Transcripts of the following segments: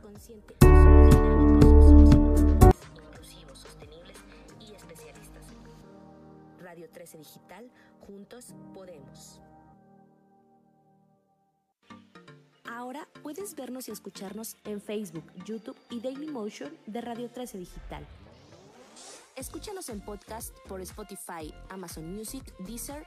consciente. Dinámicos, inclusivos, sostenibles y especialistas. Radio 13 Digital, juntos podemos. Ahora puedes vernos y escucharnos en Facebook, YouTube y Dailymotion de Radio 13 Digital. Escúchanos en podcast por Spotify, Amazon Music, Deezer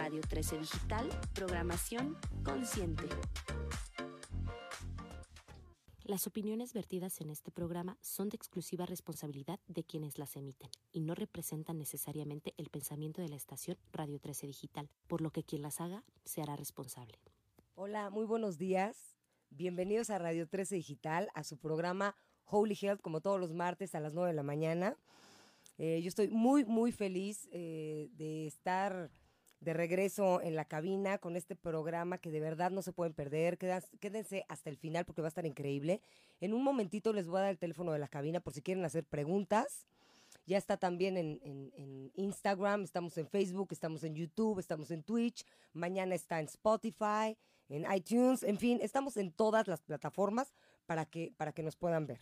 Radio 13 Digital, programación consciente. Las opiniones vertidas en este programa son de exclusiva responsabilidad de quienes las emiten y no representan necesariamente el pensamiento de la estación Radio 13 Digital, por lo que quien las haga se hará responsable. Hola, muy buenos días. Bienvenidos a Radio 13 Digital, a su programa Holy Health, como todos los martes a las 9 de la mañana. Eh, yo estoy muy, muy feliz eh, de estar de regreso en la cabina con este programa que de verdad no se pueden perder. Quédense hasta el final porque va a estar increíble. En un momentito les voy a dar el teléfono de la cabina por si quieren hacer preguntas. Ya está también en, Instagram, estamos en Facebook, estamos en YouTube, estamos en Twitch. Mañana está en Spotify, en iTunes, en fin, estamos en todas las plataformas para que, para que nos puedan ver.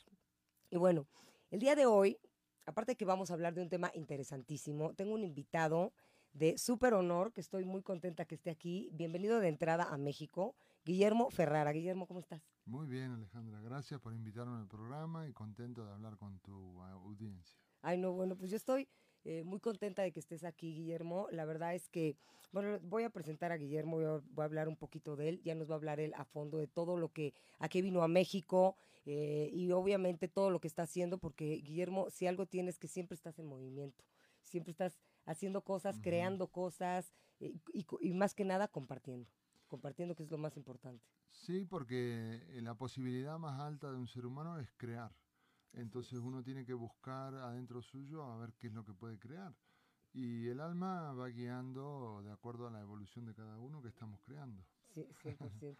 Y bueno, el día de hoy, aparte que vamos a hablar de un tema interesantísimo, tengo un invitado de súper honor, que estoy muy contenta que esté aquí. Bienvenido de entrada a México, Guillermo Ferrara. Guillermo, ¿cómo estás? Muy bien, Alejandra. Gracias por invitarme al programa y contento de hablar con tu audiencia. Ay, no, bueno, pues yo estoy eh, muy contenta de que estés aquí, Guillermo. La verdad es que, bueno, voy a presentar a Guillermo, voy a, hablar un poquito de él, ya nos va a hablar él a fondo de todo lo que, a qué vino a México eh, y obviamente todo lo que está haciendo, porque Guillermo, si algo tienes que siempre estás en movimiento, siempre estás haciendo cosas, creando cosas eh, y, más que nada compartiendo. Compartiendo que es lo más importante. Sí, porque eh, la posibilidad más alta de un ser humano es crear. Entonces uno tiene que buscar adentro suyo a ver qué es lo que puede crear. Y el alma va guiando de acuerdo a la evolución de cada uno que estamos creando. Sí, 100%.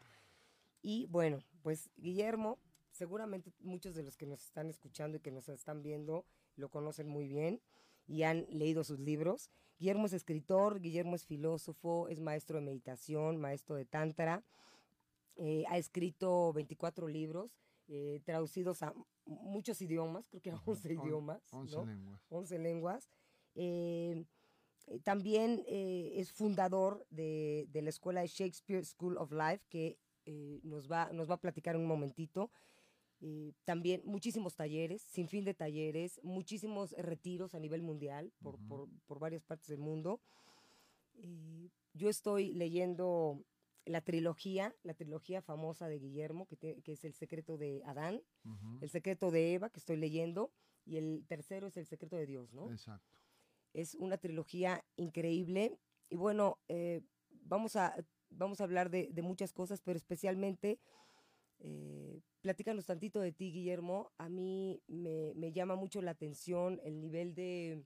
y bueno, pues Guillermo, seguramente muchos de los que nos están escuchando y que nos están viendo lo conocen muy bien y han leído sus libros. Guillermo es escritor, Guillermo es filósofo, es maestro de meditación, maestro de tantra. Eh, ha escrito 24 libros eh, traducidos a muchos idiomas, creo que a 11 idiomas. 11 lenguas. 11 lenguas. Eh, también es fundador de, de, la escuela de Shakespeare School of Life, que nos, va, nos va a platicar un momentito. Eh, también muchísimos talleres, sin fin de talleres, muchísimos retiros a nivel mundial por, por, por varias partes del mundo. Eh, yo estoy leyendo la trilogía, la trilogía famosa de Guillermo, que, que es El secreto de Adán, El secreto de Eva, que estoy leyendo, y el tercero es El secreto de Dios, ¿no? Exacto. Es una trilogía increíble. Y bueno, eh, vamos, a, vamos a hablar de, de muchas cosas, pero especialmente eh, platícanos tantito de ti, Guillermo. A mí me, me llama mucho la atención el nivel de,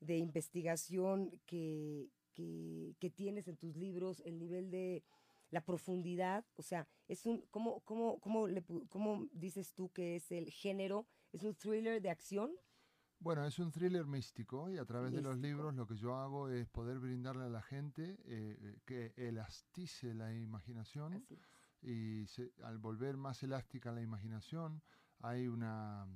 de investigación que, que, que, tienes en tus libros, el nivel de la profundidad. O sea, es un, ¿cómo, cómo, cómo, le, cómo dices tú que es el género? ¿Es un thriller de acción? Bueno, es un thriller místico y a través de los libros lo que yo hago es poder brindarle a la gente eh, eh, que elastice la imaginación y al volver más elástica la imaginación, hay una,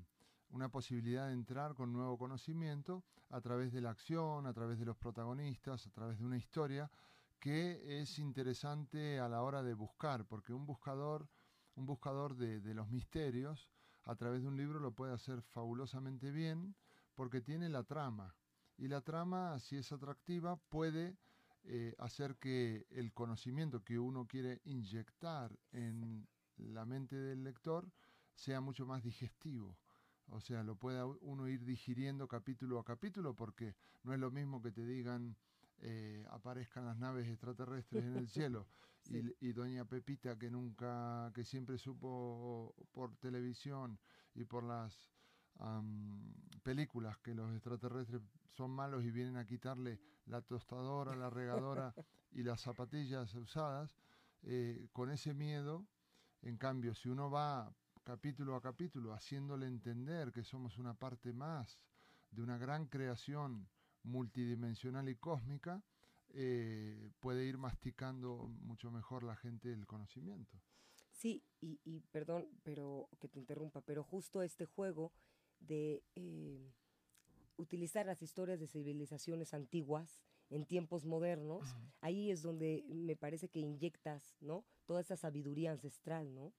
una posibilidad de entrar con nuevo conocimiento a través de la acción, a través de los protagonistas, a través de una historia que es interesante a la hora de buscar, porque un buscador, un buscador de, de los misterios, a través de un libro lo puede hacer fabulosamente bien, porque tiene la trama. Y la trama, si es atractiva, puede eh, hacer que el conocimiento que uno quiere inyectar en la mente del lector sea mucho más digestivo. O sea, lo pueda uno ir digiriendo capítulo a capítulo porque no es lo mismo que te digan eh, aparezcan las naves extraterrestres en el cielo y, doña Pepita que nunca, que siempre supo por televisión y por las películas que los extraterrestres son malos y vienen a quitarle la tostadora, la regadora y las zapatillas usadas, eh, con ese miedo, en cambio, si uno va capítulo a capítulo haciéndole entender que somos una parte más de una gran creación multidimensional y cósmica, eh, puede ir masticando mucho mejor la gente el conocimiento. Sí, y, perdón, pero que te interrumpa, pero justo este juego de eh, utilizar las historias de civilizaciones antiguas en tiempos modernos, ahí es donde me parece que inyectas, ¿no? Toda esa sabiduría ancestral, ¿no?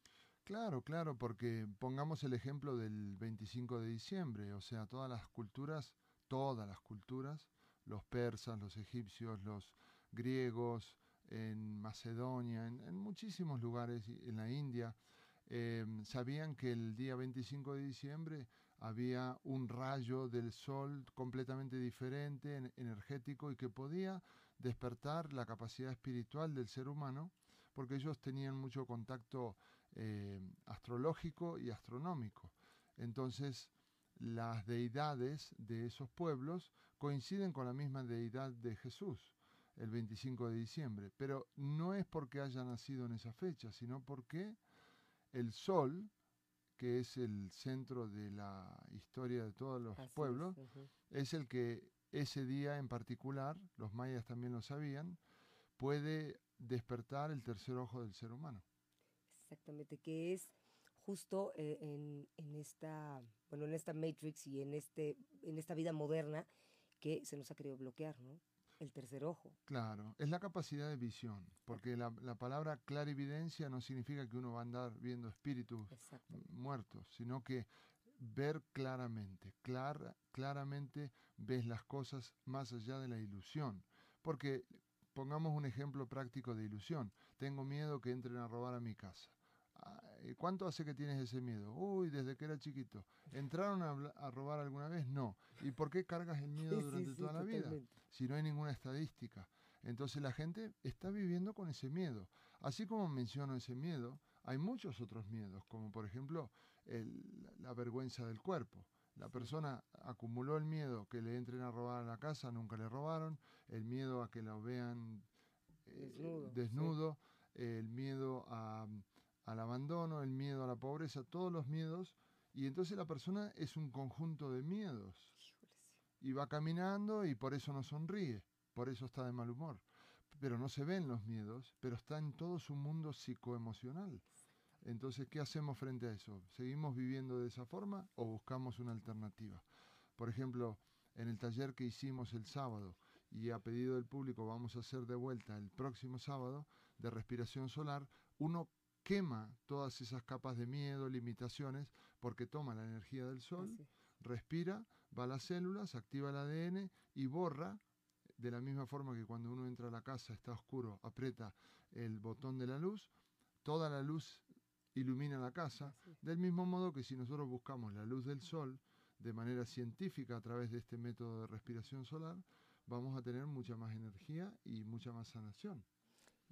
Claro, claro, porque pongamos el ejemplo del 25 de diciembre, o sea, todas las culturas, todas las culturas, los persas, los egipcios, los griegos, en Macedonia, en, muchísimos lugares, en la India, eh, sabían que el día 25 de diciembre había un rayo del sol completamente diferente, energético, y que podía despertar la capacidad espiritual del ser humano, porque ellos tenían mucho contacto eh, astrológico y astronómico. Entonces, las deidades de esos pueblos coinciden con la misma deidad de Jesús, el 25 de diciembre, pero no es porque haya nacido en esa fecha, sino porque el sol, que es el centro de la historia de todos los pueblos, es, el que ese día en particular, los mayas también lo sabían, puede despertar el tercer ojo del ser humano. Exactamente, que es justo eh, en, esta, bueno, en esta Matrix y en, este, en esta vida moderna que se nos ha querido bloquear, ¿no? El tercer ojo. Claro, es la capacidad de visión, porque la, la palabra clarividencia no significa que uno va a andar viendo espíritus muertos, sino que ver claramente, claramente ves las cosas más allá de la ilusión. Porque pongamos un ejemplo práctico de ilusión. Tengo miedo que entren a robar a mi casa. ¿Cuánto hace que tienes ese miedo? Uy, desde que era chiquito. ¿Entraron a, robar alguna vez? No. ¿Y por qué cargas el miedo durante toda la vida? Si no hay ninguna estadística. Entonces la gente está viviendo con ese miedo. Así como menciono ese miedo, hay muchos otros miedos, como por ejemplo la vergüenza del cuerpo. La persona acumuló el miedo que le entren a robar a la casa, nunca le robaron, el miedo a que lo vean eh, desnudo, el miedo a al abandono, el miedo a la pobreza, todos los miedos, y entonces la persona es un conjunto de miedos. Y va caminando y por eso no sonríe, por eso está de mal humor. Pero no se ven los miedos, pero está en todo su mundo psicoemocional. Entonces, ¿qué hacemos frente a eso? ¿Seguimos viviendo de esa forma o buscamos una alternativa? Por ejemplo, en el taller que hicimos el sábado y a pedido del público vamos a hacer de vuelta el próximo sábado de respiración solar, uno quema todas esas capas de miedo, limitaciones, porque toma la energía del sol, respira, va a las células, activa el ADN y borra, de la misma forma que cuando uno entra a la casa está oscuro, aprieta el botón de la luz, toda la luz ilumina la casa, del mismo modo que si nosotros buscamos la luz del sol de manera científica a través de este método de respiración solar, vamos a tener mucha más energía y mucha más sanación.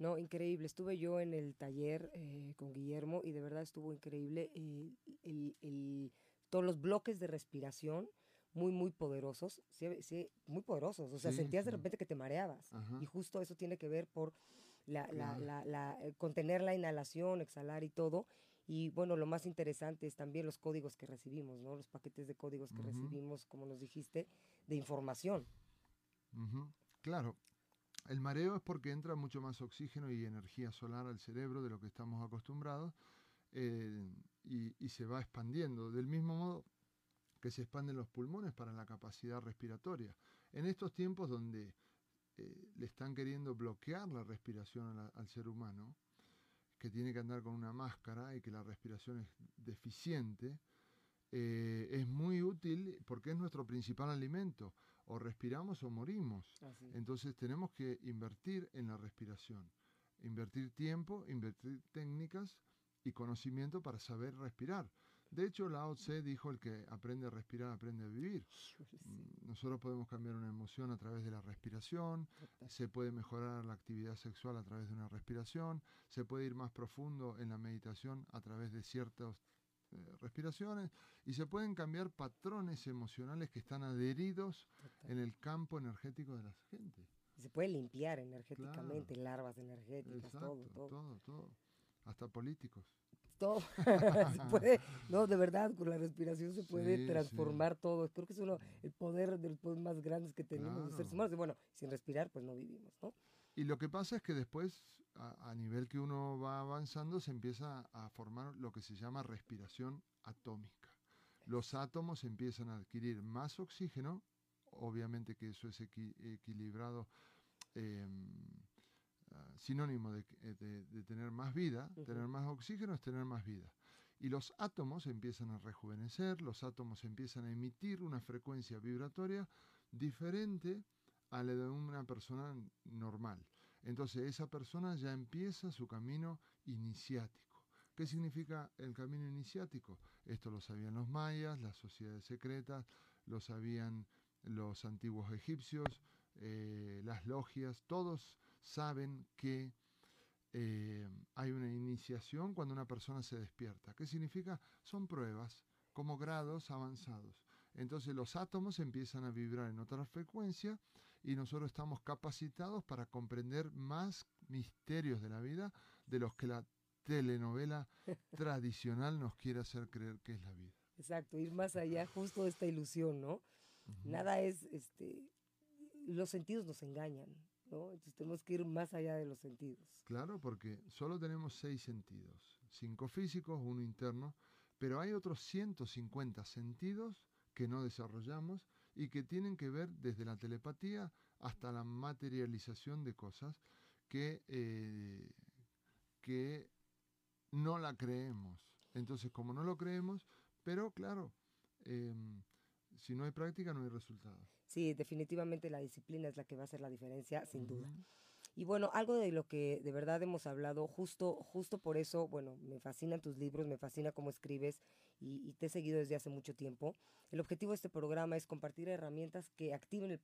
No, increíble. Estuve yo en el taller eh, con Guillermo y de verdad estuvo increíble. el, todos los bloques de respiración muy, muy poderosos, sí, muy poderosos. O sea, sentías de repente que te mareabas. Y justo eso tiene que ver por la, la, eh, contener la inhalación, exhalar y todo. Y bueno, lo más interesante es también los códigos que recibimos, ¿no? Los paquetes de códigos que recibimos, como nos dijiste, de información. Claro, el mareo es porque entra mucho más oxígeno y energía solar al cerebro de lo que estamos acostumbrados eh, y, se va expandiendo, del mismo modo que se expanden los pulmones para la capacidad respiratoria. En estos tiempos donde eh, le están queriendo bloquear la respiración al ser humano, que tiene que andar con una máscara y que la respiración es deficiente, eh, es muy útil porque es nuestro principal alimento o respiramos o morimos. Entonces tenemos que invertir en la respiración, invertir tiempo, invertir técnicas y conocimiento para saber respirar. De hecho, Lao Tse dijo el que aprende a respirar, aprende a vivir. Mm, nosotros podemos cambiar una emoción a través de la respiración, se puede mejorar la actividad sexual a través de una respiración, se puede ir más profundo en la meditación a través de ciertas eh, respiraciones y se pueden cambiar patrones emocionales que están adheridos en el campo energético de la gente. Se puede limpiar energéticamente, larvas energéticas, todo, todo. Todo, todo. Hasta políticos todo. se puede, no, de verdad, con la respiración se puede transformar todo. Creo que es uno, el poder de los poderes más grandes que tenemos los seres humanos. Y bueno, sin respirar, pues no vivimos, ¿no? Y lo que pasa es que después, a, nivel que uno va avanzando, se empieza a formar lo que se llama respiración atómica. Los átomos empiezan a adquirir más oxígeno, obviamente que eso es equilibrado. Em, Ah, sinónimo eh, de, tener más vida, tener más oxígeno es tener más vida. Y los átomos empiezan a rejuvenecer, los átomos empiezan a emitir una frecuencia vibratoria diferente a la de una persona normal. Entonces esa persona ya empieza su camino iniciático. ¿Qué significa el camino iniciático? Esto lo sabían los mayas, las sociedades secretas, lo sabían los antiguos egipcios, eh, las logias, todos saben que eh, hay una iniciación cuando una persona se despierta. ¿Qué significa? Son pruebas como grados avanzados. Entonces los átomos empiezan a vibrar en otra frecuencia y nosotros estamos capacitados para comprender más misterios de la vida de los que la telenovela tradicional nos quiere hacer creer que es la vida. Exacto, ir más allá justo de esta ilusión, ¿no? Nada es, este, los sentidos nos engañan, entonces tenemos que ir más allá de los sentidos. Claro, porque solo tenemos seis sentidos, cinco físicos, uno interno, pero hay otros 150 sentidos que no desarrollamos y que tienen que ver desde la telepatía hasta la materialización de cosas que, eh, que no la creemos. Entonces, como no lo creemos, pero claro, em, si no hay práctica no hay resultado. Sí, definitivamente la disciplina es la que va a hacer la diferencia, sin duda. Y bueno, algo de lo que de verdad hemos hablado, justo, justo por eso, bueno, me fascinan tus libros, me fascina cómo escribes y, te he seguido desde hace mucho tiempo. El objetivo de este programa es compartir herramientas que activen el,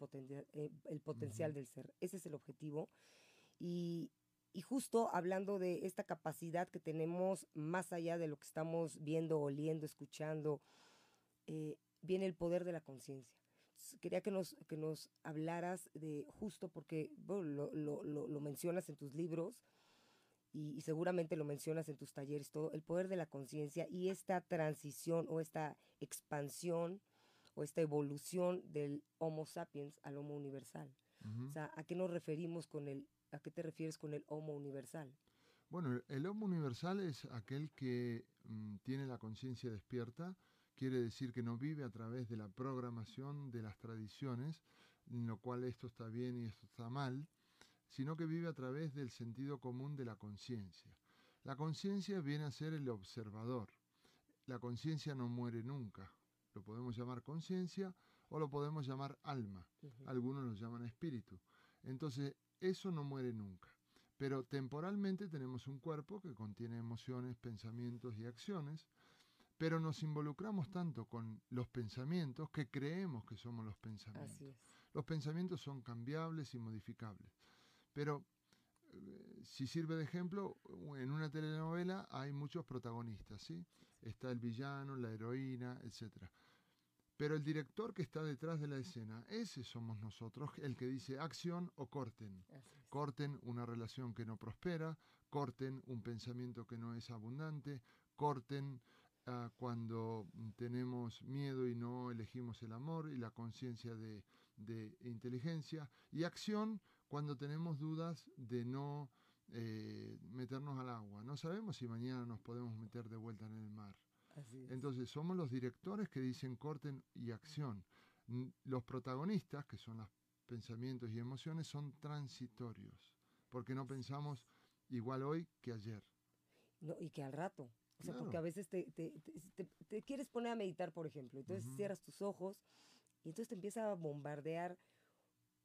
eh, el potencial del ser. Ese es el objetivo. Y, y justo hablando de esta capacidad que tenemos más allá de lo que estamos viendo, oliendo, escuchando, eh, viene el poder de la conciencia quería que nos, que nos hablaras de justo porque lo, lo, lo, mencionas en tus libros y, seguramente lo mencionas en tus talleres, todo, el poder de la conciencia y esta transición o esta expansión o esta evolución del Homo sapiens al Homo universal. O sea, ¿a qué nos referimos con el, a qué te refieres con el Homo universal? Bueno, el Homo universal es aquel que mm, tiene la conciencia despierta, quiere decir que no vive a través de la programación de las tradiciones, en lo cual esto está bien y esto está mal, sino que vive a través del sentido común de la conciencia. La conciencia viene a ser el observador. La conciencia no muere nunca. Lo podemos llamar conciencia o lo podemos llamar alma. Algunos lo llaman espíritu. Entonces, eso no muere nunca. Pero temporalmente tenemos un cuerpo que contiene emociones, pensamientos y acciones pero nos involucramos tanto con los pensamientos que creemos que somos los pensamientos. Los pensamientos son cambiables y modificables. Pero eh, si sirve de ejemplo, en una telenovela hay muchos protagonistas, ¿sí? Está el villano, la heroína, etc. Pero el director que está detrás de la escena, ese somos nosotros, el que dice acción o corten. Corten una relación que no prospera, corten un pensamiento que no es abundante, corten cuando tenemos miedo y no elegimos el amor y la conciencia de, inteligencia, y acción cuando tenemos dudas de no eh, meternos al agua. No sabemos si mañana nos podemos meter de vuelta en el mar. Entonces somos los directores que dicen corten y acción. Los protagonistas, que son los pensamientos y emociones, son transitorios, porque no pensamos igual hoy que ayer. No, y que al rato. O sea, porque a veces te, te, te, quieres poner a meditar, por ejemplo. Entonces cierras tus ojos y entonces te empieza a bombardear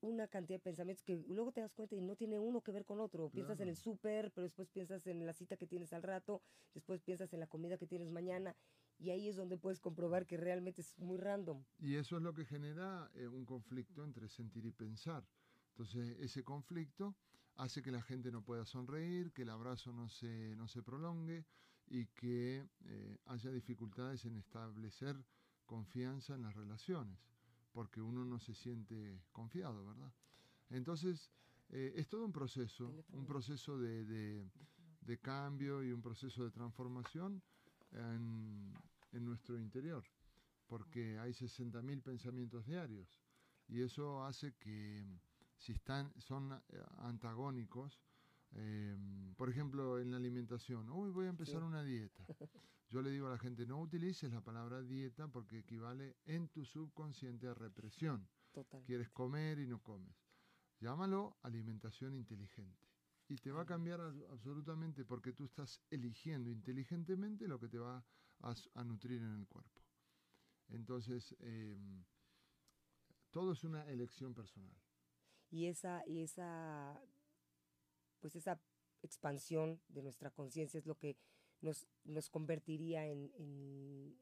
una cantidad de pensamientos que luego te das cuenta y no tiene uno que ver con otro. Piensas en el súper, pero después piensas en la cita que tienes al rato, después piensas en la comida que tienes mañana y ahí es donde puedes comprobar que realmente es muy random. Y eso es lo que genera eh, un conflicto entre sentir y pensar. Entonces, ese conflicto hace que la gente no pueda sonreír, que el abrazo no se, no se prolongue y que eh, haya dificultades en establecer confianza en las relaciones, porque uno no se siente confiado, ¿verdad? Entonces, eh, es todo un proceso, un proceso de, de, cambio y un proceso de transformación en, en nuestro interior, porque hay 60.000 pensamientos diarios y eso hace que si están, son eh, antagónicos, em, por ejemplo, en la alimentación, hoy voy a empezar una dieta. Yo le digo a la gente, no utilices la palabra dieta porque equivale en tu subconsciente a represión. Quieres comer y no comes. Llámalo alimentación inteligente. Y te va a cambiar absolutamente porque tú estás eligiendo inteligentemente lo que te va a, nutrir en el cuerpo. Entonces, em, todo es una elección personal y esa, y esa, pues esa expansión de nuestra conciencia es lo que nos, nos convertiría en,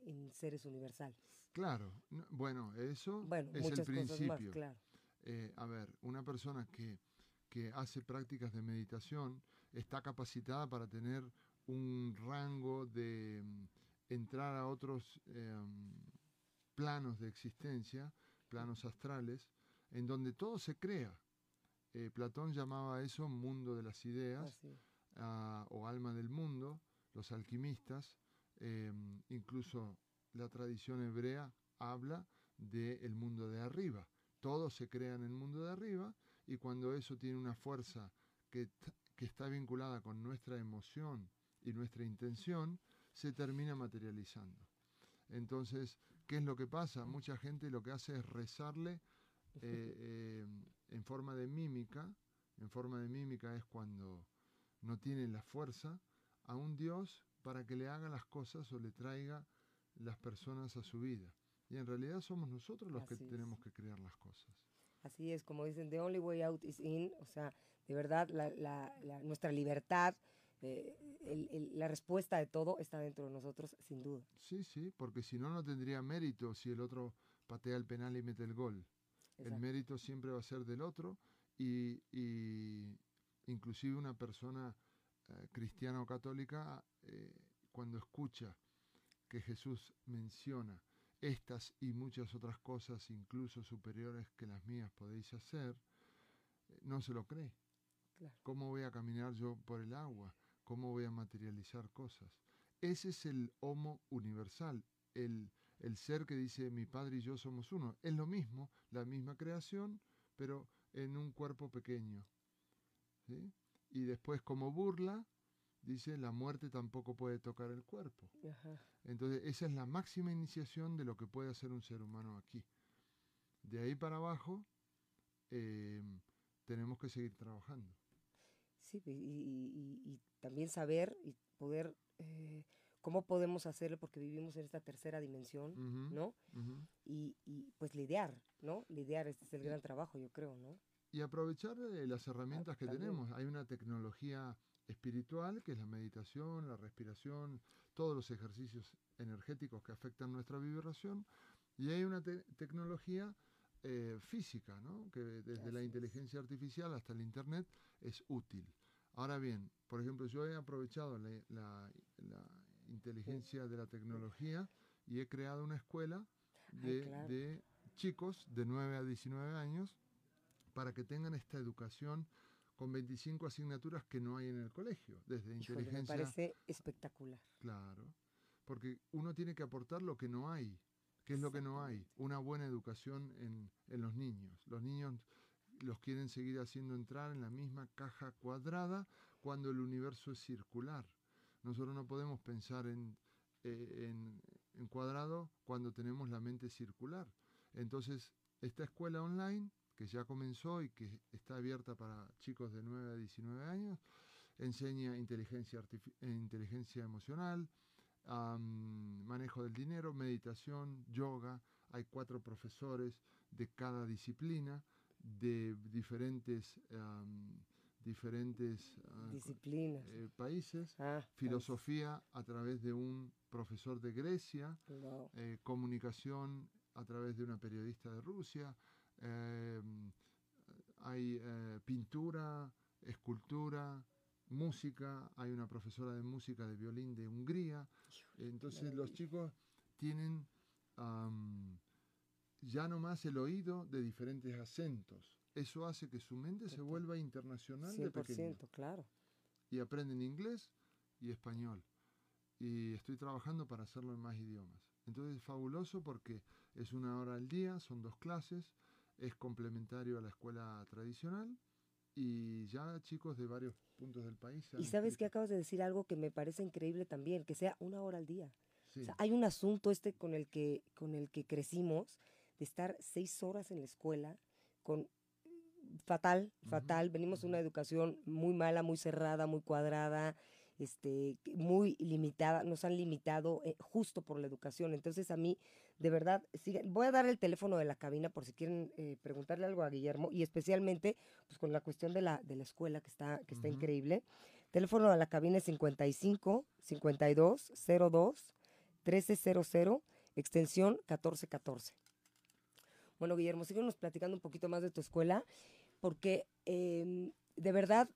en, seres universales. Claro, bueno, eso es el principio. claro. Eh, a ver, una persona que, que hace prácticas de meditación está capacitada para tener un rango de mm, entrar a otros em, planos de existencia, planos astrales, en donde todo se crea. Eh, Platón llamaba eso mundo de las ideas ah, o alma del mundo, los alquimistas, em, incluso la tradición hebrea habla del mundo de arriba. Todo se crea en el mundo de arriba y cuando eso tiene una fuerza que, que está vinculada con nuestra emoción y nuestra intención, se termina materializando. Entonces, ¿qué es lo que pasa? Mucha gente lo que hace es rezarle eh, eh, en forma de mímica, en forma de mímica es cuando no tiene la fuerza, a un Dios para que le haga las cosas o le traiga las personas a su vida. Y en realidad somos nosotros los que tenemos que crear las cosas. Así es, como dicen, the only way out is in, o sea, de verdad, la, nuestra libertad, eh, la respuesta de todo está dentro de nosotros, sin duda. Sí, sí, porque si no, no tendría mérito si el otro patea el penal y mete el gol. El mérito siempre va a ser del otro y, inclusive una persona cristiana o católica eh, cuando escucha que Jesús menciona estas y muchas otras cosas, incluso superiores que las mías podéis hacer, eh, no se lo cree. ¿Cómo voy a caminar yo por el agua? ¿Cómo voy a materializar cosas? Ese es el homo universal, el, el ser que dice mi padre y yo somos uno. Es lo mismo, la misma creación, pero en un cuerpo pequeño. Y después como burla, dice la muerte tampoco puede tocar el cuerpo. Entonces esa es la máxima iniciación de lo que puede hacer un ser humano aquí. De ahí para abajo eh, tenemos que seguir trabajando. Sí, y, también saber y poder eh, cómo podemos hacerlo porque vivimos en esta tercera dimensión, ¿no? y, pues lidiar, ¿no? Lidiar, este es el gran trabajo, yo creo, ¿no? Y aprovechar eh, las herramientas que tenemos. Hay una tecnología espiritual, que es la meditación, la respiración, todos los ejercicios energéticos que afectan nuestra vibración, y hay una tecnología eh, física, ¿no? que desde la inteligencia artificial hasta el Internet es útil. Ahora bien, por ejemplo, yo he aprovechado la inteligencia de la tecnología y he creado una escuela de, chicos de 9 a 19 años para que tengan esta educación con 25 asignaturas que no hay en el colegio, desde inteligencia. Me parece espectacular. Claro, porque uno tiene que aportar lo que no hay. ¿Qué es lo que no hay? Una buena educación en, en los niños. Los niños los quieren seguir haciendo entrar en la misma caja cuadrada cuando el universo es circular. Nosotros no podemos pensar en, eh, en, cuadrado cuando tenemos la mente circular. Entonces, esta escuela online, que ya comenzó y que está abierta para chicos de 9 a 19 años, enseña inteligencia, inteligencia emocional, manejo del dinero, meditación, yoga. Hay cuatro profesores de cada disciplina, de diferentes diferentes ah, disciplinas, eh, países, ah, filosofía a través de un profesor de Grecia, wow. eh, comunicación a través de una periodista de Rusia, eh, hay eh, pintura, escultura, música, hay una profesora de música de violín de Hungría. Entonces los chicos tienen am, ya nomás el oído de diferentes acentos. Eso hace que su mente se vuelva internacional de pequeño. 100%, claro. Y aprenden inglés y español. Y estoy trabajando para hacerlo en más idiomas. Entonces es fabuloso porque es una hora al día, son dos clases, es complementario a la escuela tradicional y ya chicos de varios puntos del país. Y sabes que acabas de decir algo que me parece increíble también, que sea una hora al día. Sí, O sea, hay un asunto este con el que, con el que crecimos, de estar seis horas en la escuela, con fatal, fatal. Venimos de una educación muy mala, muy cerrada, muy cuadrada, este, muy limitada. Nos han limitado eh, justo por la educación. Entonces a mí, de verdad, sigue- voy a dar el teléfono de la cabina por si quieren eh, preguntarle algo a Guillermo y especialmente pues con la cuestión de la, de la escuela que está, que está increíble. Teléfono de la cabina es 55 52 02 1300, extensión 1414. Bueno, Guillermo, síguenos platicando un poquito más de tu escuela, porque em, de verdad,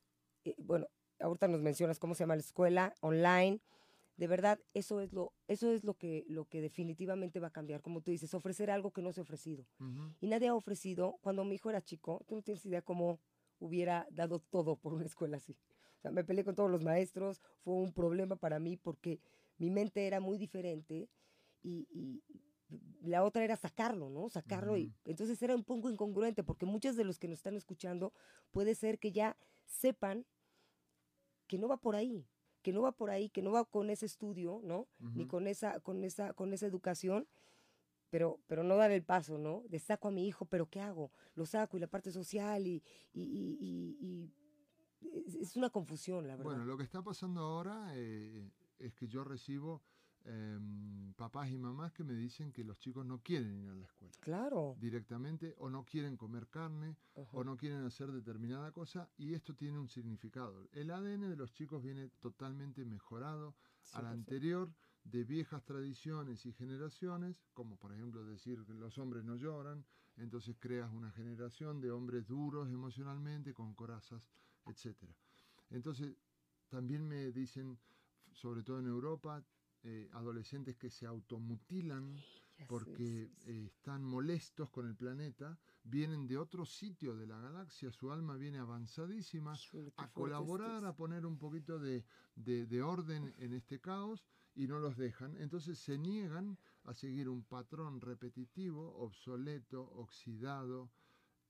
eh, bueno, ahorita nos mencionas cómo se llama la escuela, online, de verdad, eso es lo, eso es lo que, lo que definitivamente va a cambiar, como tú dices, ofrecer algo que no se ha ofrecido. Y nadie ha ofrecido, cuando mi hijo era chico, tú no tienes idea cómo hubiera dado todo por una escuela así. O sea, me peleé con todos los maestros, fue un problema para mí porque mi mente era muy diferente y, y la otra era sacarlo, ¿no? Sacarlo y entonces era un poco incongruente porque muchos de los que nos están escuchando puede ser que ya sepan que no va por ahí, que no va por ahí, que no va con ese estudio, ¿no? Ni con esa, con esa, con esa educación, pero, pero no dar el paso, ¿no? De saco a mi hijo, pero ¿qué hago? Lo saco y la parte social y, y, y- y- y es, es una confusión, la verdad. Bueno, lo que está pasando ahora eh, es que yo recibo em, papás y mamás que me dicen que los chicos no quieren ir a la escuela claro. directamente o no quieren comer carne Ajá. o no quieren hacer determinada cosa y esto tiene un significado. El ADN de los chicos viene totalmente mejorado al 100%. anterior de viejas tradiciones y generaciones, como por ejemplo decir que los hombres no lloran, entonces creas una generación de hombres duros emocionalmente, con corazas, etc. Entonces, también me dicen, sobre todo en Europa, eh, adolescentes que se automutilan Ya sé, porque sí, sí. eh, están molestos con el planeta, vienen de otro sitio de la galaxia, su alma viene avanzadísima a colaborar, a poner un poquito de, de- de orden en este caos y no los dejan. Entonces se niegan a seguir un patrón repetitivo, obsoleto, oxidado.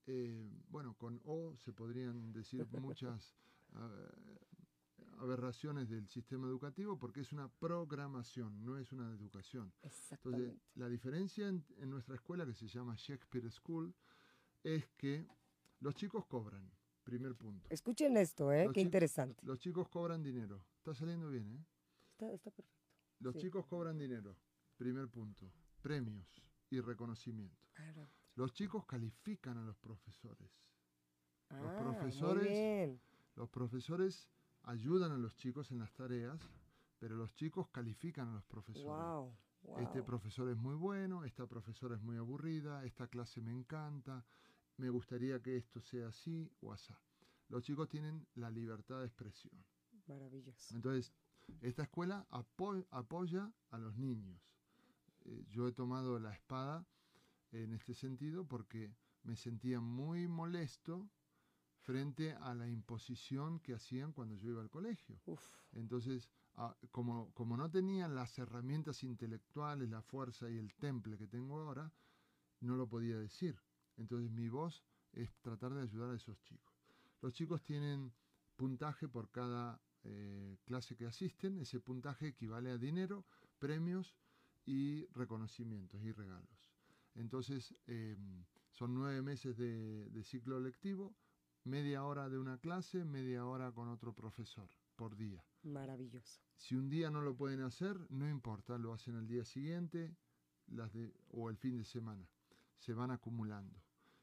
eh, bueno, con O se podrían decir muchas ah, aberraciones del sistema educativo porque es una programación, no es una educación. Entonces, Exactamente. la diferencia en, en nuestra escuela, que se llama Shakespeare School, es que los chicos cobran, primer punto. Escuchen esto, ¿eh? Los Qué interesante. Los chicos cobran dinero. Está saliendo bien, ¿eh? Está, está perfecto. Los Sí. chicos cobran dinero, primer punto. Premios y reconocimiento. Claro. Los chicos califican a los profesores. Ah, profesores-. Los profesores ayudan a los chicos en las tareas, pero los chicos califican a los profesores. Wow. wow. Este profesor es muy bueno, esta profesora es muy aburrida, esta clase me encanta, me gustaría que esto sea así o así. Los chicos tienen la libertad de expresión. Maravilloso. Entonces, esta escuela apo- apoya a los niños. Eh, yo he tomado la espada en este sentido porque me sentía muy molesto frente a la imposición que hacían cuando yo iba al colegio. Uf. Entonces, ah, como, como no tenía las herramientas intelectuales, la fuerza y el temple que tengo ahora, no lo podía decir. Entonces mi voz es tratar de ayudar a esos chicos. Los chicos tienen puntaje por cada eh, clase que asisten. Ese puntaje equivale a dinero, premios y reconocimientos y regalos. Entonces, eh, son nueve meses de, de ciclo lectivo, media hora de una clase, media hora con otro profesor por día. Maravilloso. Si un día no lo pueden hacer, no importa, lo hacen al día siguiente las de, o el fin de semana. Se van acumulando.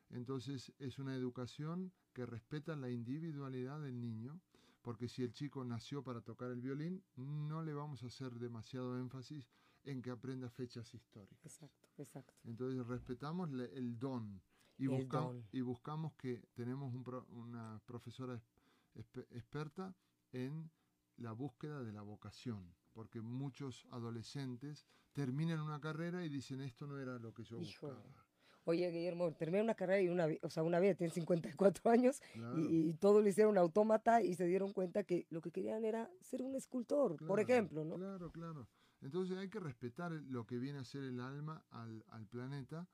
Entonces es una educación que respeta la individualidad del niño, porque si el chico nació para tocar el violín, no le vamos a hacer demasiado énfasis en que aprenda fechas históricas. Exacto, exacto. Entonces respetamos el don y, y buscamos que tenemos una profesora experta en la búsqueda de la vocación, porque muchos adolescentes terminan una carrera y dicen esto no era lo que yo buscaba. Oye, Guillermo, terminé una carrera y una, o sea, una vida, tiene 54 años y, y, todo lo hicieron autómata y se dieron cuenta que lo que querían era ser un escultor, por ejemplo, ¿no? Claro, claro. Entonces hay que respetar lo que viene a ser el alma al, al planeta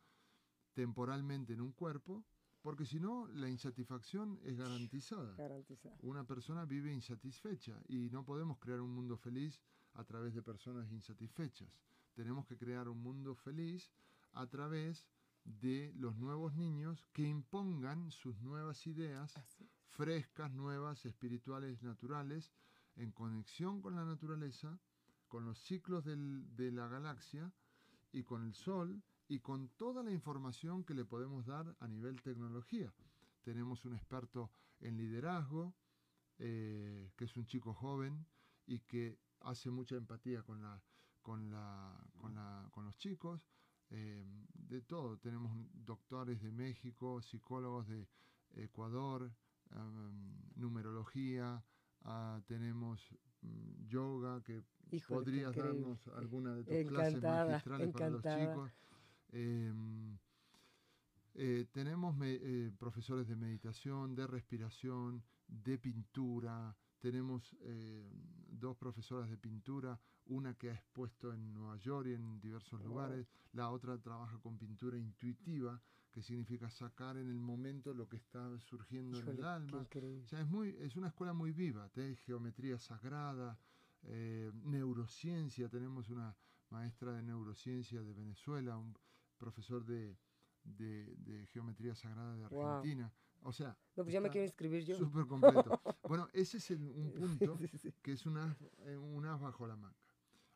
temporalmente en un cuerpo, porque si no, la insatisfacción es garantizada. garantizada. Una persona vive insatisfecha y no podemos crear un mundo feliz a través de personas insatisfechas. Tenemos que crear un mundo feliz a través de los nuevos niños que impongan sus nuevas ideas frescas, nuevas, espirituales, naturales, en conexión con la naturaleza, con los ciclos de la galaxia y con el Sol y con toda la información que le podemos dar a nivel tecnología. Tenemos un experto en liderazgo, eh, que es un chico joven y que hace mucha empatía con, la, con, la, con, la, con los chicos. Eh, de todo, tenemos doctores de México, psicólogos de Ecuador, um, numerología, uh, tenemos um, yoga, que podrías darnos alguna de tus clases magistrales para los chicos. Em, eh, tenemos eh, profesores de meditación, de respiración, de pintura. Tenemos eh, dos profesoras de pintura, una que ha expuesto en Nueva York y en diversos lugares, la otra trabaja con pintura intuitiva, que significa sacar en el momento lo que está surgiendo en el alma. es, muy, es una escuela muy viva, de geometría sagrada, neurociencia, tenemos una maestra de neurociencia de Venezuela, un, profesor de, de, Geometría Sagrada de Argentina. O sea, no, pues ya me quiero inscribir yo. Súper completo. bueno, ese es un punto que es una, eh, una bajo la manga.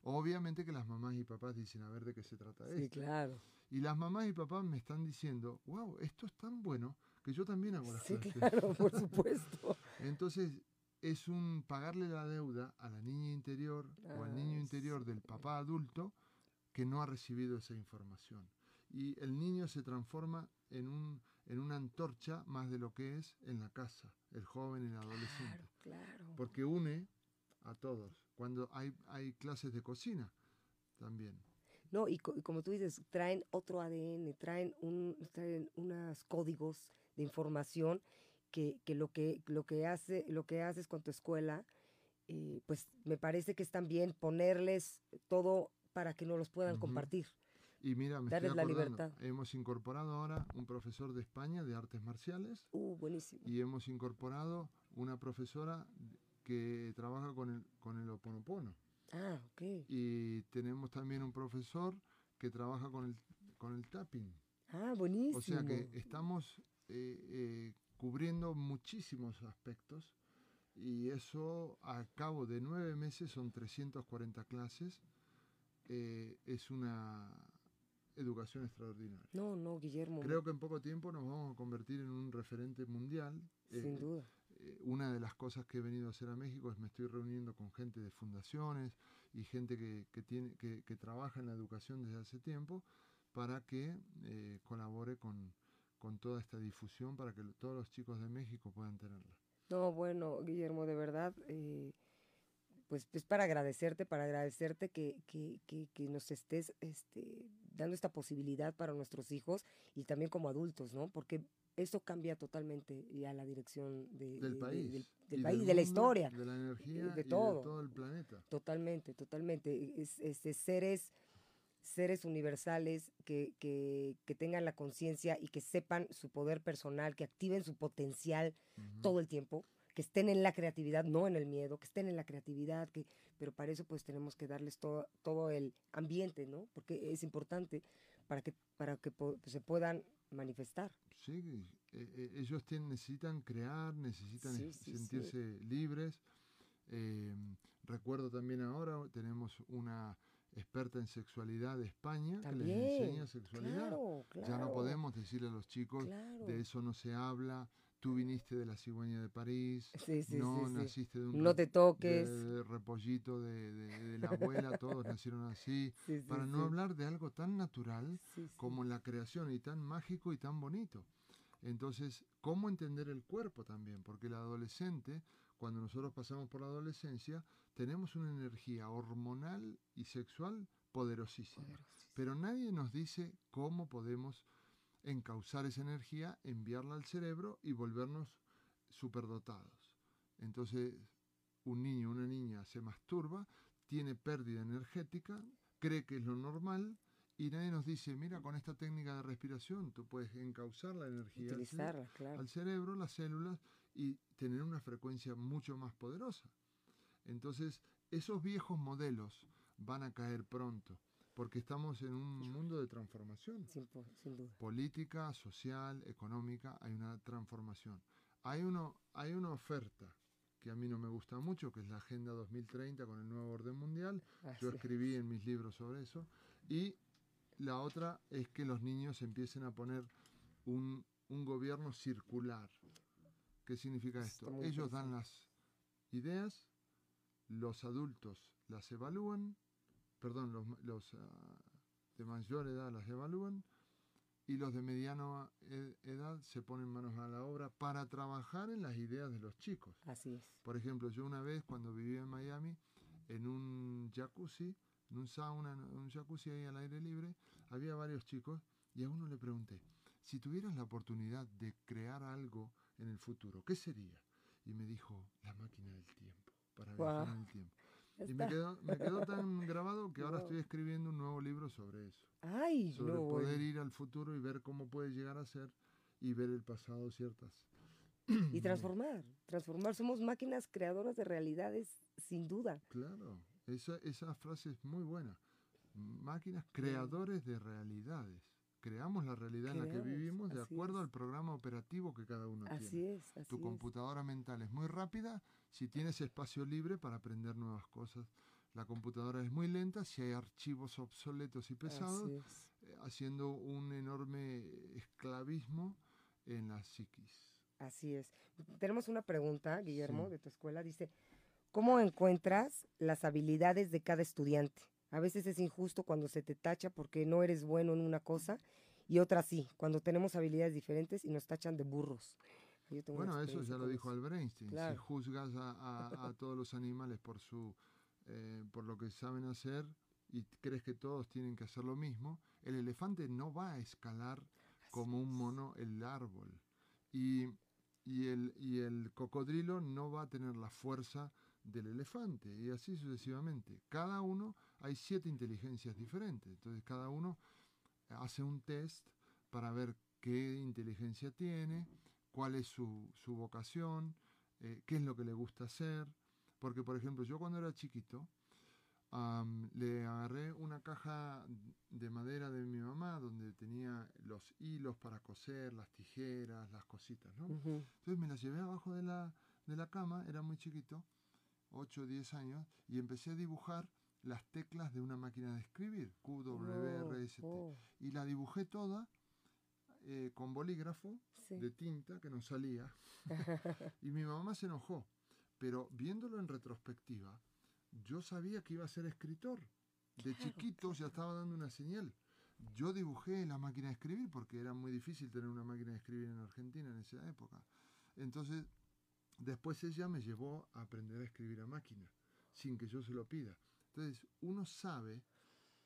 Obviamente que las mamás y papás dicen, a ver de qué se trata esto. Sí, claro. Y las mamás y papás me están diciendo, wow, esto es tan bueno que yo también hago las Sí, claro, por supuesto. Entonces, es un pagarle la deuda a la niña interior o al niño ah, interior del papá adulto que no ha recibido esa información y el niño se transforma en, un, en una antorcha más de lo que es en la casa, el joven y el adolescente. Claro, Porque une a todos. Cuando hay, hay clases de cocina también. No, y, como tú dices, traen otro ADN, traen, un, traen unos códigos de información que, que, lo que lo que hace lo que haces con tu escuela, eh, pues me parece que es también ponerles todo para que no los puedan compartir. Y mira, me estoy la libertad. hemos incorporado ahora un profesor de España de artes marciales. Uh, buenísimo. Y hemos incorporado una profesora que trabaja con el, con el oponopono. Ah, ok. Y tenemos también un profesor que trabaja con el, con el tapping. Ah, buenísimo. O sea que estamos eh, eh, cubriendo muchísimos aspectos y eso a cabo de nueve meses son 340 clases. Eh, es una educación extraordinaria. No, no, Guillermo. Creo que en poco tiempo nos vamos a convertir en un referente mundial. Sin eh, duda. Eh, una de las cosas que he venido a hacer a México es me estoy reuniendo con gente de fundaciones y gente que, que tiene, que, que, trabaja en la educación desde hace tiempo para que eh, colabore con, con toda esta difusión para que todos los chicos de México puedan tenerla. No, bueno, Guillermo, de verdad, pues es para agradecerte, para agradecerte que, que, que, nos estés este, dando esta posibilidad para nuestros hijos y también como adultos, ¿no? Porque eso cambia totalmente ya la dirección del país, del, país, de la historia, de la energía, de, todo, de todo el planeta. Totalmente, totalmente. Es, seres seres universales que, que, que tengan la conciencia y que sepan su poder personal, que activen su potencial todo el tiempo que estén en la creatividad, no en el miedo, que estén en la creatividad, que, pero para eso pues tenemos que darles todo, todo el ambiente, ¿no? Porque es importante para que, para que se puedan manifestar. Sí, e, e, ellos tienen, necesitan crear, necesitan sentirse libres. Em, recuerdo también ahora, tenemos una experta en sexualidad de España, que les enseña sexualidad. Ya no podemos decirle a los chicos, de eso no se habla, tú viniste de la cigüeña de París, no naciste de un no te toques. repollito de, la abuela, todos nacieron así, para no hablar de algo tan natural como la creación y tan mágico y tan bonito. Entonces, ¿cómo entender el cuerpo también? Porque el adolescente, cuando nosotros pasamos por la adolescencia, tenemos una energía hormonal y sexual poderosísima. Pero nadie nos dice cómo podemos encauzar esa energía, enviarla al cerebro y volvernos superdotados. Entonces, un niño o una niña se masturba, tiene pérdida energética, cree que es lo normal y nadie nos dice, mira, con esta técnica de respiración tú puedes encauzar la energía al, cerebro, las células y tener una frecuencia mucho más poderosa. Entonces, esos viejos modelos van a caer pronto porque estamos en un mundo de transformación. Política, social, económica, hay una transformación. Hay, uno, hay una oferta que a mí no me gusta mucho, que es la Agenda 2030 con el nuevo orden mundial. Yo escribí en mis libros sobre eso. Y la otra es que los niños empiecen a poner un, un gobierno circular. ¿Qué significa esto? Ellos dan las ideas, los adultos las evalúan perdón, los, los ah, de mayor edad las evalúan y los de mediana edad se ponen manos a la obra para trabajar en las ideas de los chicos. Así es. Por ejemplo, yo una vez cuando vivía en Miami, en un jacuzzi, en un sauna, en un jacuzzi ahí al aire libre, había varios chicos y a uno le pregunté, si tuvieras la oportunidad de crear algo en el futuro, ¿qué sería? Y me dijo, la máquina del tiempo, para viajar en el tiempo. Y me quedó, me quedó tan grabado que ahora estoy escribiendo un nuevo libro sobre eso. Ay, sobre poder ir al futuro y ver cómo puede llegar a ser y ver el pasado ciertas. Y transformar, transformar. Somos máquinas creadoras de realidades, sin duda. Claro, esa, esa frase es muy buena. Máquinas creadores de realidades creamos la realidad en la que vivimos de acuerdo al programa operativo que cada uno así tiene. Es, así tu computadora mental es muy rápida si tienes espacio libre para aprender nuevas cosas. La computadora es muy lenta si hay archivos obsoletos y pesados, eh, haciendo un enorme esclavismo en la psiquis. Así es. Tenemos una pregunta, Guillermo, de tu escuela. Dice, ¿cómo encuentras las habilidades de cada estudiante? A veces es injusto cuando se te tacha porque no eres bueno en una cosa y otra sí, cuando tenemos habilidades diferentes y nos tachan de burros. Bueno, eso ya lo dijo Albert Einstein. Si juzgas a, todos los animales por, su, eh, por lo que saben hacer y crees que todos tienen que hacer lo mismo, el elefante no va a escalar como un mono el árbol. Y, y, el, y el cocodrilo no va a tener la fuerza del elefante y así sucesivamente. Cada uno, hay siete inteligencias diferentes, entonces cada uno hace un test para ver qué inteligencia tiene, cuál es su, su vocación, eh, qué es lo que le gusta hacer. Porque, por ejemplo, yo cuando era chiquito, le agarré una caja de madera de mi mamá donde tenía los hilos para coser, las tijeras, las cositas, ¿no? Entonces me las llevé abajo de la, de la cama, era muy chiquito, 8 o 10 años, y empecé a dibujar las teclas de una máquina de escribir, Q, W, R, S, T. Oh. Y la dibujé toda eh, con bolígrafo de tinta que no salía. y mi mamá se enojó. Pero viéndolo en retrospectiva, yo sabía que iba a ser escritor. De chiquito ya estaba dando una señal. Yo dibujé la máquina de escribir porque era muy difícil tener una máquina de escribir en Argentina en esa época. Entonces Después ella me llevó a aprender a escribir a máquina, sin que yo se lo pida. Entonces, uno sabe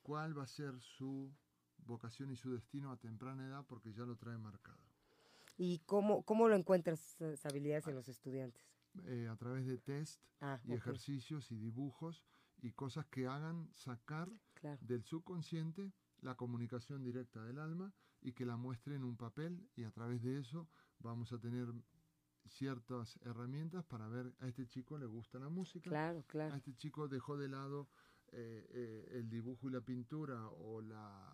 cuál va a ser su vocación y su destino a temprana edad porque ya lo trae marcado. ¿Y cómo, cómo lo encuentras esas habilidades en los estudiantes? Eh, a través de test ah, y ejercicios y dibujos y cosas que hagan sacar del subconsciente la comunicación directa del alma y que la muestre en un papel y a través de eso vamos a tener ciertas herramientas para ver a este chico le gusta la música, claro, claro. a este chico dejó de lado eh, eh, el dibujo y la pintura o, la,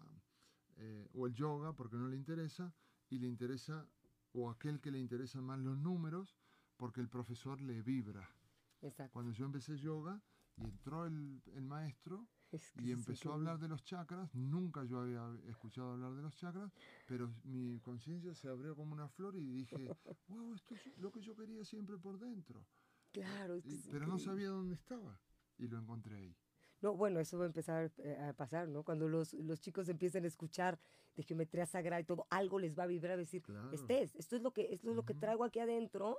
eh, o el yoga porque no le interesa y le interesa, o aquel que le interesan más los números porque el profesor le vibra. Exacto. Cuando yo empecé yoga y entró el, el maestro, y empezó a hablar de los chakras. Nunca yo había escuchado hablar de los chakras, pero mi conciencia se abrió como una flor y dije, wow, esto es lo que yo quería siempre por dentro. Claro, pero no sabía dónde estaba y lo encontré ahí. No, bueno, eso va a empezar eh, a pasar, ¿no? Cuando los, los chicos empiecen a escuchar de geometría sagrada y todo, algo les va a vibrar, a decir, este es, esto es lo que, esto es lo que traigo aquí adentro,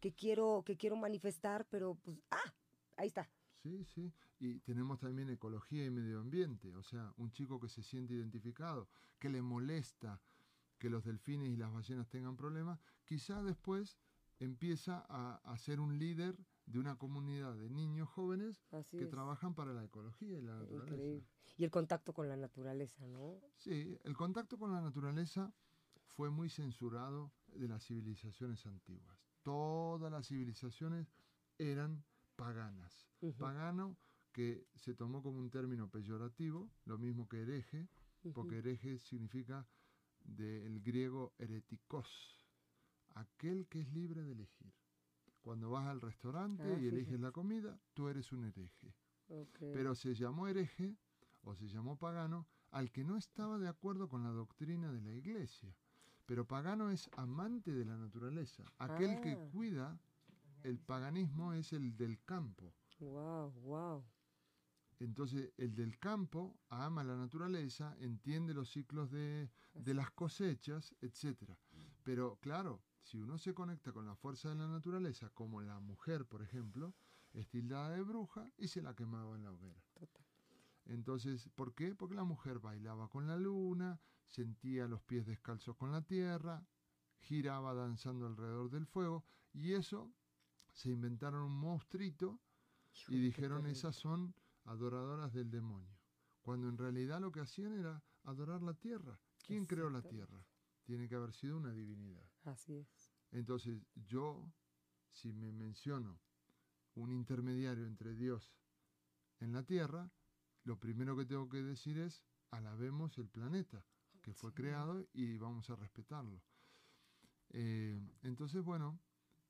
que quiero, que quiero manifestar, pero pues, ah, ahí está. Sí, sí. Y tenemos también ecología y medio ambiente. O sea, un chico que se siente identificado, que le molesta que los delfines y las ballenas tengan problemas, quizá después empieza a, a ser un líder de una comunidad de niños jóvenes que trabajan para la ecología y la naturaleza. Y el contacto con la naturaleza, ¿no? Sí, el contacto con la naturaleza fue muy censurado de las civilizaciones antiguas. Todas las civilizaciones eran paganas. Pagano que se tomó como un término peyorativo, lo mismo que hereje, porque hereje significa del griego hereticos, aquel que es libre de elegir. Cuando vas al restaurante ah, y eliges la comida, tú eres un hereje. Pero se llamó hereje o se llamó pagano al que no estaba de acuerdo con la doctrina de la iglesia. Pero pagano es amante de la naturaleza, aquel que ah. cuida el paganismo es el del campo. Wow, wow. Entonces, el del campo ama la naturaleza, entiende los ciclos de, de las cosechas, etc. Pero claro, si uno se conecta con la fuerza de la naturaleza, como la mujer, por ejemplo, es tildada de bruja y se la quemaba en la hoguera. Entonces, ¿por qué? Porque la mujer bailaba con la luna, sentía los pies descalzos con la tierra, giraba danzando alrededor del fuego, y eso se inventaron un monstruito y dijeron esas son adoradoras del demonio. Cuando en realidad lo que hacían era adorar la tierra. ¿Quién creó la tierra? Tiene que haber sido una divinidad. Así es. Entonces yo, si me menciono un intermediario entre Dios en la tierra, lo primero que tengo que decir es alabemos el planeta que fue creado y vamos a respetarlo. Eh, entonces, bueno,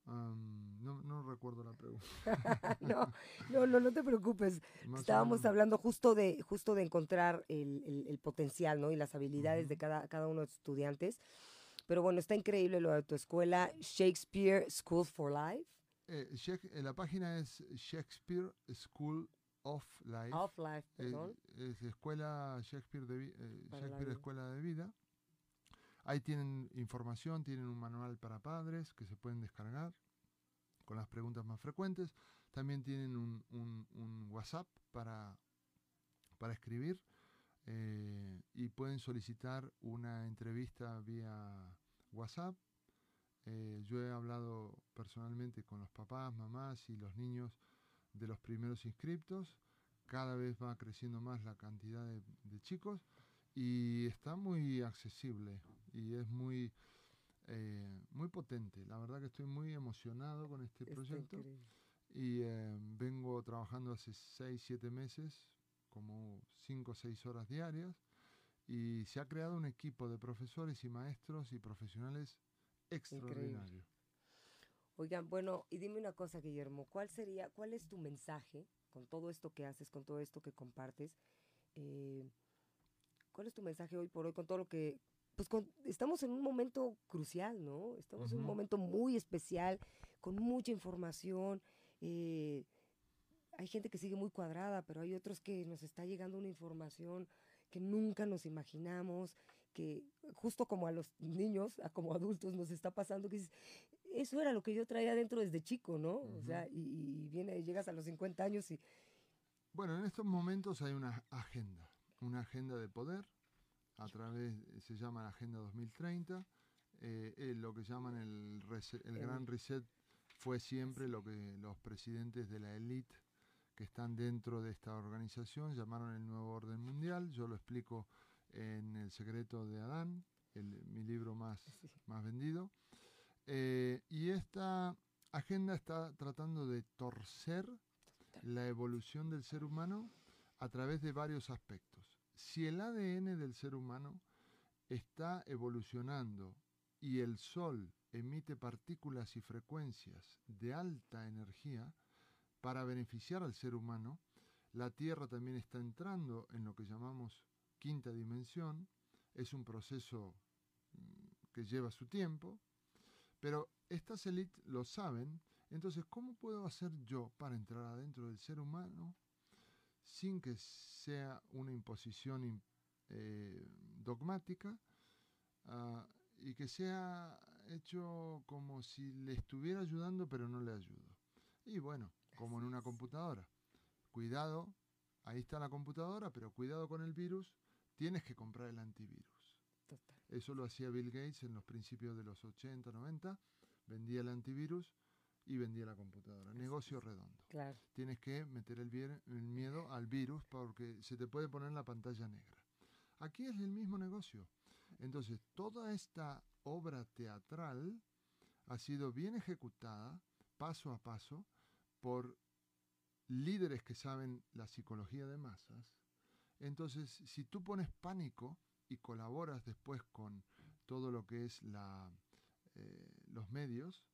no, no, recuerdo la pregunta. no, no, no, no, te preocupes. Estábamos hablando justo de, justo de encontrar el, el, potencial ¿no? y las habilidades de cada, cada uno de los estudiantes. Pero bueno, está increíble lo de tu escuela, Shakespeare School for Life. Eh, eh la página es Shakespeare School of Life. Of Life, eh, es Escuela Shakespeare, de, eh, Shakespeare Escuela de Vida. Ahí tienen información, tienen un manual para padres que se pueden descargar con las preguntas más frecuentes. También tienen un, WhatsApp para, para escribir eh, y pueden solicitar una entrevista vía WhatsApp. Eh, yo he hablado personalmente con los papás, mamás y los niños de los primeros inscriptos. Cada vez va creciendo más la cantidad de chicos y está muy accesible y es muy, eh, muy potente. La verdad que estoy muy emocionado con este proyecto y eh, vengo trabajando hace 6, 7 meses, como 5 o 6 horas diarias y se ha creado un equipo de profesores y maestros y profesionales extraordinario. Oigan, bueno, y dime una cosa, Guillermo, ¿cuál sería, cuál es tu mensaje con todo esto que haces, con todo esto que compartes? Eh, ¿Cuál es tu mensaje hoy por hoy con todo lo que pues estamos en un momento crucial, ¿no? Estamos en un momento muy especial, con mucha información. Eh, hay gente que sigue muy cuadrada, pero hay otros que nos está llegando una información que nunca nos imaginamos, que justo como a los niños, a como adultos nos está pasando, que eso era lo que yo traía dentro desde chico, ¿no? O sea, y, y, viene, llegas a los 50 años y... Bueno, en estos momentos hay una agenda, una agenda de poder, a través, se llama la Agenda 2030, eh, lo que llaman el, el Gran Reset fue siempre lo que los presidentes de la élite que están dentro de esta organización llamaron el nuevo orden mundial. Yo lo explico en El secreto de Adán, mi libro más, más vendido. Eh, y esta agenda está tratando de torcer la evolución del ser humano a través de varios aspectos si el ADN del ser humano está evolucionando y el Sol emite partículas y frecuencias de alta energía para beneficiar al ser humano, La Tierra también está entrando en lo que llamamos quinta dimensión. Es un proceso mm, que lleva su tiempo, pero estas élites lo saben. Entonces, ¿cómo puedo hacer yo para entrar adentro del ser humano sin que sea una imposición eh, dogmática ah, y que sea hecho como si le estuviera ayudando pero no le ayudo? Y bueno, como en una computadora. Cuidado, ahí está la computadora, pero cuidado con el virus, tienes que comprar el antivirus. Eso lo hacía Bill Gates en los principios de los 80, 90, vendía el antivirus y vendía la computadora. Negocio redondo. Claro. Tienes que meter el, el miedo al virus porque se te puede poner la pantalla negra. Aquí es el mismo negocio. Entonces, toda esta obra teatral ha sido bien ejecutada, paso a paso, por líderes que saben la psicología de masas. Entonces, si tú pones pánico y colaboras después con todo lo que es la, eh, los medios,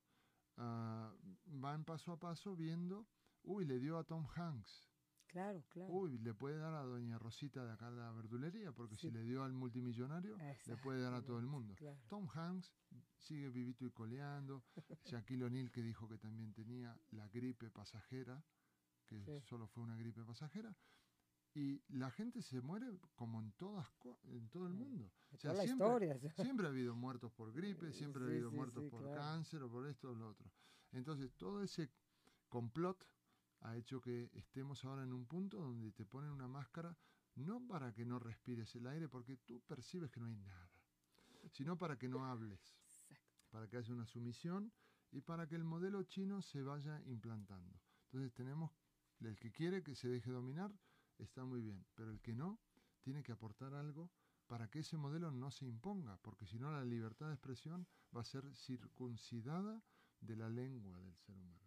uh, van paso a paso viendo, uy, le dio a Tom Hanks. Claro, claro. Uy, le puede dar a doña Rosita de acá la verdulería, porque si le dio al multimillonario, le puede dar a todo el mundo. Tom Hanks sigue vivito y coleando. Shaquille O'Neal que dijo que también tenía la gripe pasajera, que solo fue una gripe pasajera. Y la gente se muere como en todas en todo el mundo. O sea, siempre, siempre, ha habido muertos por gripe, siempre ha habido muertos por cáncer o por esto o lo otro. Entonces, todo ese complot ha hecho que estemos ahora en un punto donde te ponen una máscara no para que no respires el aire, porque tú percibes que no hay nada, sino para que no hables, para que haya una sumisión y para que el modelo chino se vaya implantando. Entonces tenemos, el que quiere que se deje dominar, está muy bien, pero el que no, tiene que aportar algo para que ese modelo no se imponga, porque si no la libertad de expresión va a ser circuncidada de la lengua del ser humano.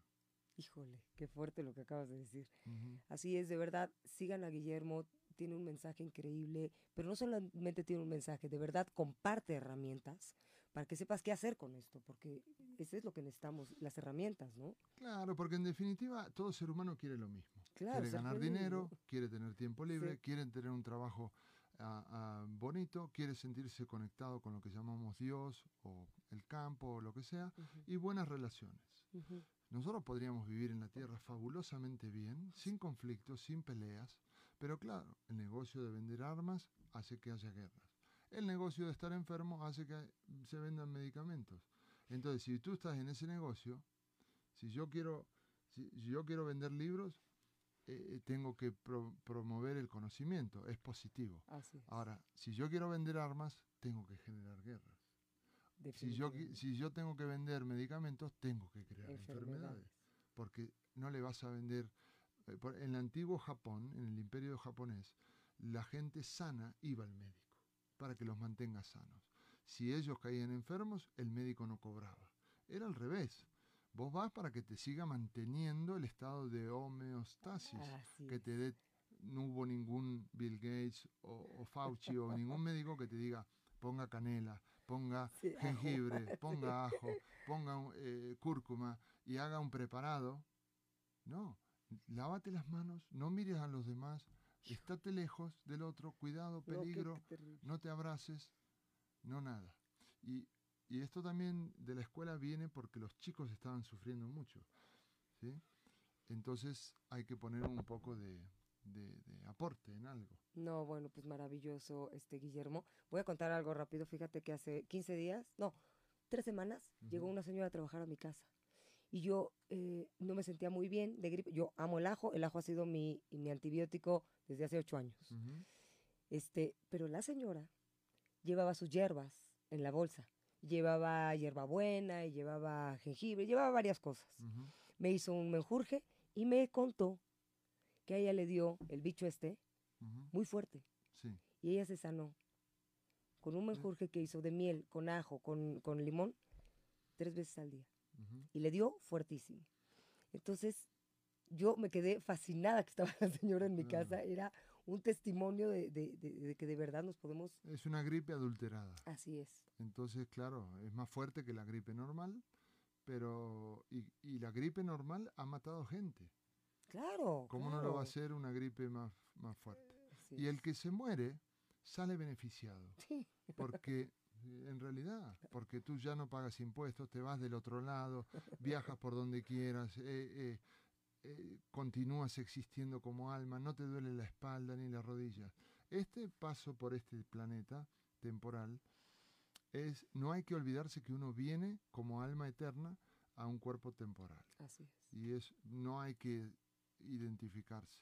Híjole, qué fuerte lo que acabas de decir. Así es, de verdad, sigan a Guillermo, tiene un mensaje increíble, pero no solamente tiene un mensaje, de verdad comparte herramientas para que sepas qué hacer con esto, porque eso es lo que necesitamos, las herramientas, ¿no? Claro, porque en definitiva todo ser humano quiere lo mismo. Quiere ganar dinero, quiere tener tiempo libre, quiere tener un trabajo ah, ah, bonito, quiere sentirse conectado con lo que llamamos Dios o el campo o lo que sea, y buenas relaciones. Nosotros podríamos vivir en la tierra fabulosamente bien, sin conflictos, sin peleas, pero claro, el negocio de vender armas hace que haya guerras. El negocio de estar enfermo hace que se vendan medicamentos. Entonces, si tú estás en ese negocio, si yo quiero, si, yo quiero vender libros, eh, eh, tengo que promover el conocimiento, es positivo. Ahora, si yo quiero vender armas, tengo que generar guerras. Si yo, si yo tengo que vender medicamentos, tengo que crear enfermedades. Porque no le vas a vender... Eh, en el antiguo Japón, en el imperio japonés, la gente sana iba al médico para que los mantenga sanos. Si ellos caían enfermos, el médico no cobraba. Era al revés. Vos vas para que te siga manteniendo el estado de homeostasis, que te dé no hubo ningún Bill Gates o, Fauci o ningún médico que te diga ponga canela, ponga jengibre, ponga ajo, ponga eh, cúrcuma y haga un preparado. No, lávate las manos, no mires a los demás, estate lejos del otro, cuidado, peligro, no, te abraces, no nada. Y, esto también de la escuela viene porque los chicos estaban sufriendo mucho. Entonces hay que poner un poco de, de, aporte en algo. No, bueno, pues maravilloso, este Guillermo. Voy a contar algo rápido. Fíjate que hace 15 días, no, tres semanas, llegó una señora a trabajar a mi casa. Y yo eh, no me sentía muy bien de gripe. Yo amo el ajo, el ajo ha sido mi, mi antibiótico desde hace ocho años. este, pero la señora llevaba sus hierbas en la bolsa. Llevaba hierbabuena y llevaba jengibre, llevaba varias cosas. Me hizo un menjurje y me contó que a ella le dio el bicho este muy fuerte. Y ella se sanó con un menjurje que hizo de miel, con ajo, con, limón, tres veces al día. Y le dio fuertísimo. Entonces, yo me quedé fascinada que estaba la señora en mi casa. Era un testimonio de, de, que de verdad nos podemos... Es una gripe adulterada. Así es. Entonces, claro, es más fuerte que la gripe normal, pero... Y, y la gripe normal ha matado gente. Claro. ¿Cómo no lo va a hacer una gripe más, más fuerte? y el que se muere sale beneficiado. Sí. Porque en realidad, porque tú ya no pagas impuestos, te vas del otro lado, viajas por donde quieras, eh, eh, eh, continúas existiendo como alma, no te duele la espalda ni las rodillas. Este paso por este planeta temporal es, no hay que olvidarse que uno viene como alma eterna a un cuerpo temporal. Así es. Y es, no hay que identificarse.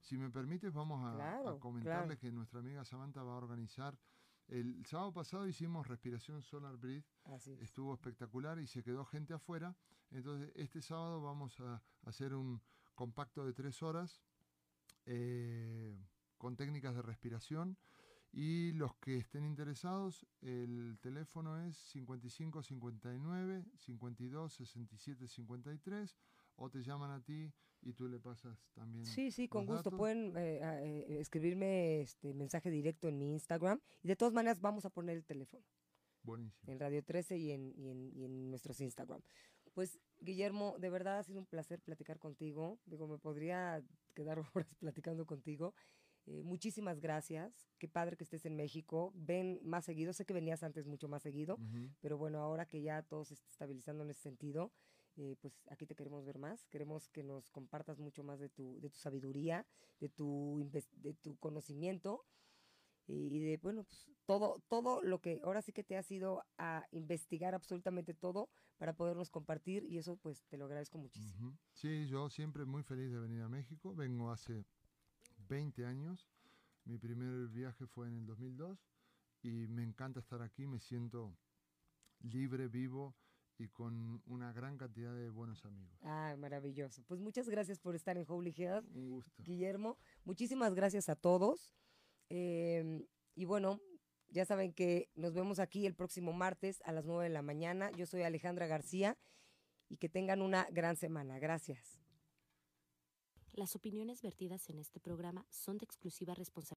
Si me permites, vamos a, comentarle que nuestra amiga Samantha va a organizar el sábado pasado hicimos respiración solar breath, estuvo espectacular y se quedó gente afuera. Entonces este sábado vamos a hacer un compacto de tres horas eh, con técnicas de respiración. Y los que estén interesados, el teléfono es 55 59 52 67 53 o te llaman a ti y tú le pasas también. Sí, sí, con gusto. Pueden eh, eh, escribirme este mensaje directo en mi Instagram y de todas maneras vamos a poner el teléfono. Buenísimo. En Radio 13 y en, y en, y en nuestros Instagram. Pues, Guillermo, de verdad ha sido un placer platicar contigo. Digo, me podría quedar horas platicando contigo. Eh, muchísimas gracias. Qué padre que estés en México. Ven más seguido. Sé que venías antes mucho más seguido, pero bueno, ahora que ya todo se está estabilizando en ese sentido, eh, pues aquí te queremos ver más. Queremos que nos compartas mucho más de tu, de tu sabiduría, de tu, de tu conocimiento y de, bueno, pues todo, todo lo que ahora sí que te has ido a investigar absolutamente todo para podernos compartir y eso pues te lo agradezco muchísimo. Sí, yo siempre muy feliz de venir a México. Vengo hace 20 años. Mi primer viaje fue en el 2002 y me encanta estar aquí. Me siento libre, vivo y con una gran cantidad de buenos amigos. Ah, maravilloso. Pues muchas gracias por estar en Holy. Un gusto. Guillermo, muchísimas gracias a todos. Em, y bueno, ya saben que nos vemos aquí el próximo martes a las 9 de la mañana. Yo soy Alejandra García y que tengan una gran semana. Gracias. Las opiniones vertidas en este programa son de exclusiva responsabilidad